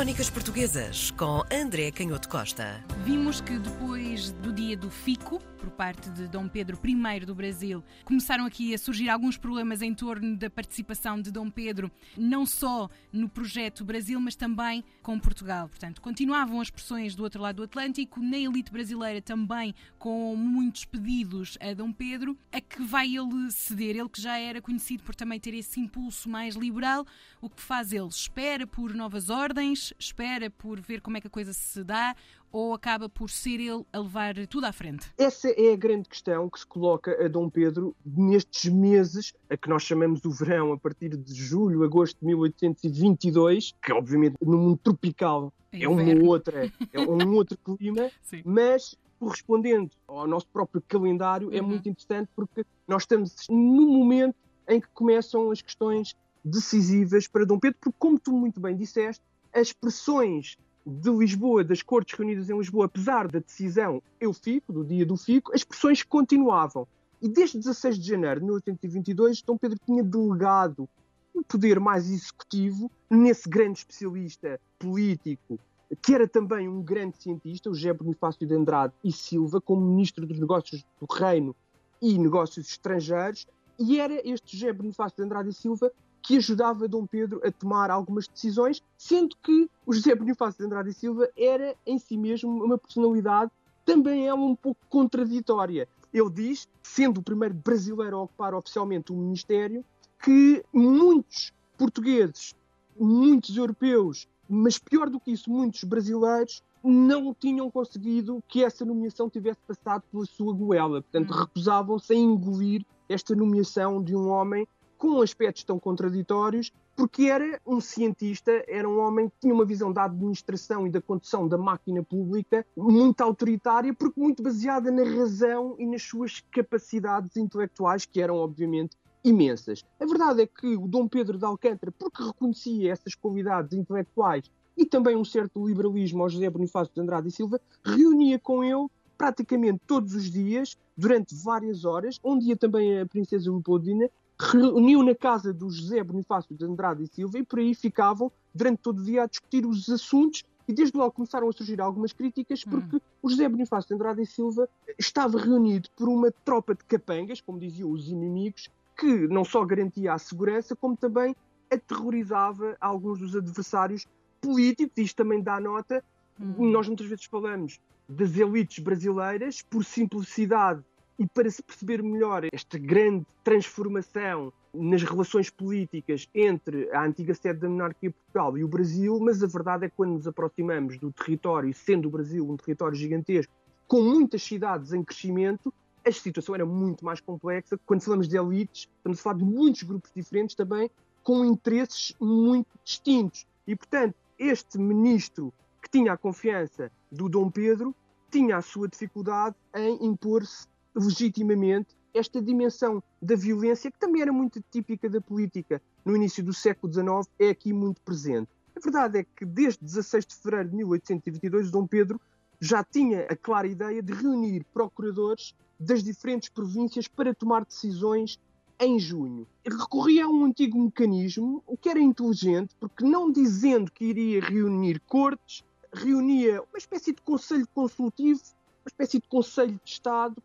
Crónicas Portuguesas com André Canhoto Costa. Vimos que depois do dia do Fico, por parte de Dom Pedro I do Brasil, começaram aqui a surgir alguns problemas em torno da participação de Dom Pedro, não só no projeto Brasil, mas também com Portugal. Portanto, continuavam as pressões do outro lado do Atlântico, na elite brasileira também, com muitos pedidos a Dom Pedro, a que vai ele ceder, ele que já era conhecido por também ter esse impulso mais liberal, o que faz ele? Espera por novas ordens espera por ver como é que a coisa se dá ou acaba por ser ele a levar tudo à frente? Essa é a grande questão que se coloca a Dom Pedro nestes meses, a que nós chamamos o verão, a partir de julho, agosto de 1822, que obviamente no mundo tropical é, é uma outra, é um outro clima, Sim. mas correspondendo ao nosso próprio calendário é uhum. é muito interessante porque nós estamos no momento em que começam as questões decisivas para Dom Pedro, porque como tu muito bem disseste, as pressões de Lisboa, das cortes reunidas em Lisboa, apesar da decisão eu fico, do dia do fico, as pressões continuavam. E desde 16 de janeiro de 1822, Dom Pedro tinha delegado um poder mais executivo nesse grande especialista político, que era também um grande cientista, o José Bonifácio de Andrade e Silva, como ministro dos Negócios do Reino e Negócios Estrangeiros, e era este José Bonifácio de Andrade e Silva que ajudava Dom Pedro a tomar algumas decisões, sendo que o José Bonifácio de Andrade e Silva era em si mesmo uma personalidade também ela um pouco contraditória. Ele diz, sendo o primeiro brasileiro a ocupar oficialmente o ministério, que muitos portugueses, muitos europeus, mas pior do que isso, muitos brasileiros não tinham conseguido que essa nomeação tivesse passado pela sua goela. Portanto, hum. recusavam-se a engolir esta nomeação de um homem com aspectos tão contraditórios, porque era um cientista, era um homem que tinha uma visão da administração e da condução da máquina pública muito autoritária, porque muito baseada na razão e nas suas capacidades intelectuais, que eram, obviamente, imensas. A verdade é que o Dom Pedro de Alcântara, porque reconhecia essas qualidades intelectuais e também um certo liberalismo ao José Bonifácio de Andrade e Silva, reunia com ele praticamente todos os dias, durante várias horas, um dia também a princesa Leopoldina, reuniu na casa do José Bonifácio de Andrade e Silva e por aí ficavam durante todo o dia a discutir os assuntos e desde logo começaram a surgir algumas críticas porque hum. o José Bonifácio de Andrade e Silva estava reunido por uma tropa de capangas, como diziam os inimigos, que não só garantia a segurança, como também aterrorizava alguns dos adversários políticos. Isto também dá nota. Hum. Nós muitas vezes falamos das elites brasileiras por simplicidade e para se perceber melhor esta grande transformação nas relações políticas entre a antiga sede da monarquia Portugal e o Brasil, mas a verdade é que quando nos aproximamos do território, sendo o Brasil um território gigantesco, com muitas cidades em crescimento, a situação era muito mais complexa. Quando falamos de elites, estamos a falar de muitos grupos diferentes também, com interesses muito distintos. E, portanto, este ministro que tinha a confiança do Dom Pedro tinha a sua dificuldade em impor-se legitimamente esta dimensão da violência, que também era muito típica da política no início do século XIX, é aqui muito presente. A verdade é que desde 16 de fevereiro de 1822, Dom Pedro já tinha a clara ideia de reunir procuradores das diferentes províncias para tomar decisões em junho. Recorria a um antigo mecanismo, o que era inteligente, porque não dizendo que iria reunir cortes, reunia uma espécie de conselho consultivo, uma espécie de conselho de Estado,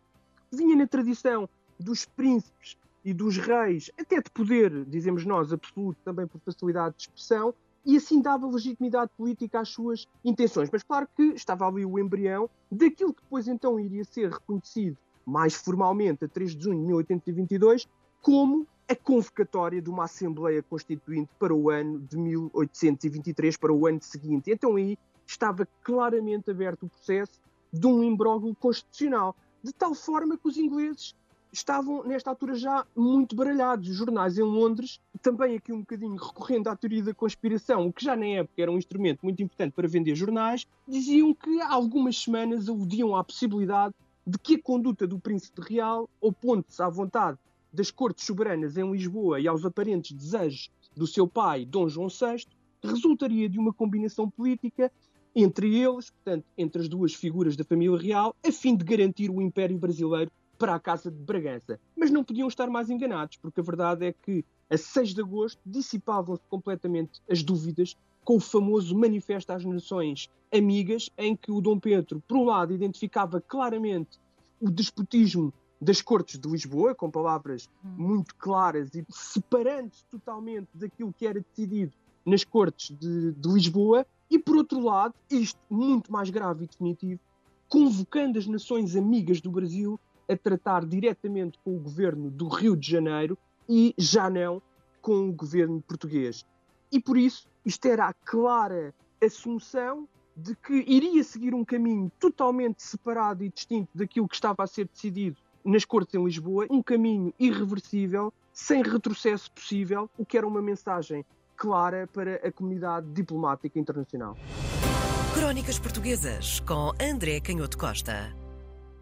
vinha na tradição dos príncipes e dos reis, até de poder, dizemos nós, absoluto, também por facilidade de expressão, e assim dava legitimidade política às suas intenções. Mas claro que estava ali o embrião daquilo que depois então iria ser reconhecido mais formalmente a 3 de junho de 1822 como a convocatória de uma Assembleia Constituinte para o ano de 1823, para o ano seguinte. Então aí estava claramente aberto o processo de um imbróglio constitucional de tal forma que os ingleses estavam, nesta altura, já muito baralhados. Os jornais em Londres, também aqui um bocadinho recorrendo à teoria da conspiração, o que já na época era um instrumento muito importante para vender jornais, diziam que há algumas semanas aludiam à possibilidade de que a conduta do príncipe real, opondo-se à vontade das cortes soberanas em Lisboa e aos aparentes desejos do seu pai, Dom João VI, resultaria de uma combinação política entre eles, portanto, entre as duas figuras da família real, a fim de garantir o Império Brasileiro para a Casa de Bragança. Mas não podiam estar mais enganados, porque a verdade é que a 6 de agosto dissipavam-se completamente as dúvidas com o famoso Manifesto às Nações Amigas, em que o Dom Pedro, por um lado, identificava claramente o despotismo das Cortes de Lisboa, com palavras hum. muito claras e separando-se totalmente daquilo que era decidido nas Cortes de, de Lisboa, e por outro lado, isto muito mais grave e definitivo, convocando as nações amigas do Brasil a tratar diretamente com o governo do Rio de Janeiro e já não com o governo português. E por isso, isto era a clara assunção de que iria seguir um caminho totalmente separado e distinto daquilo que estava a ser decidido nas Cortes em Lisboa, um caminho irreversível, sem retrocesso possível, o que era uma mensagem clara para a comunidade diplomática internacional. Crónicas Portuguesas com André Canhoto Costa.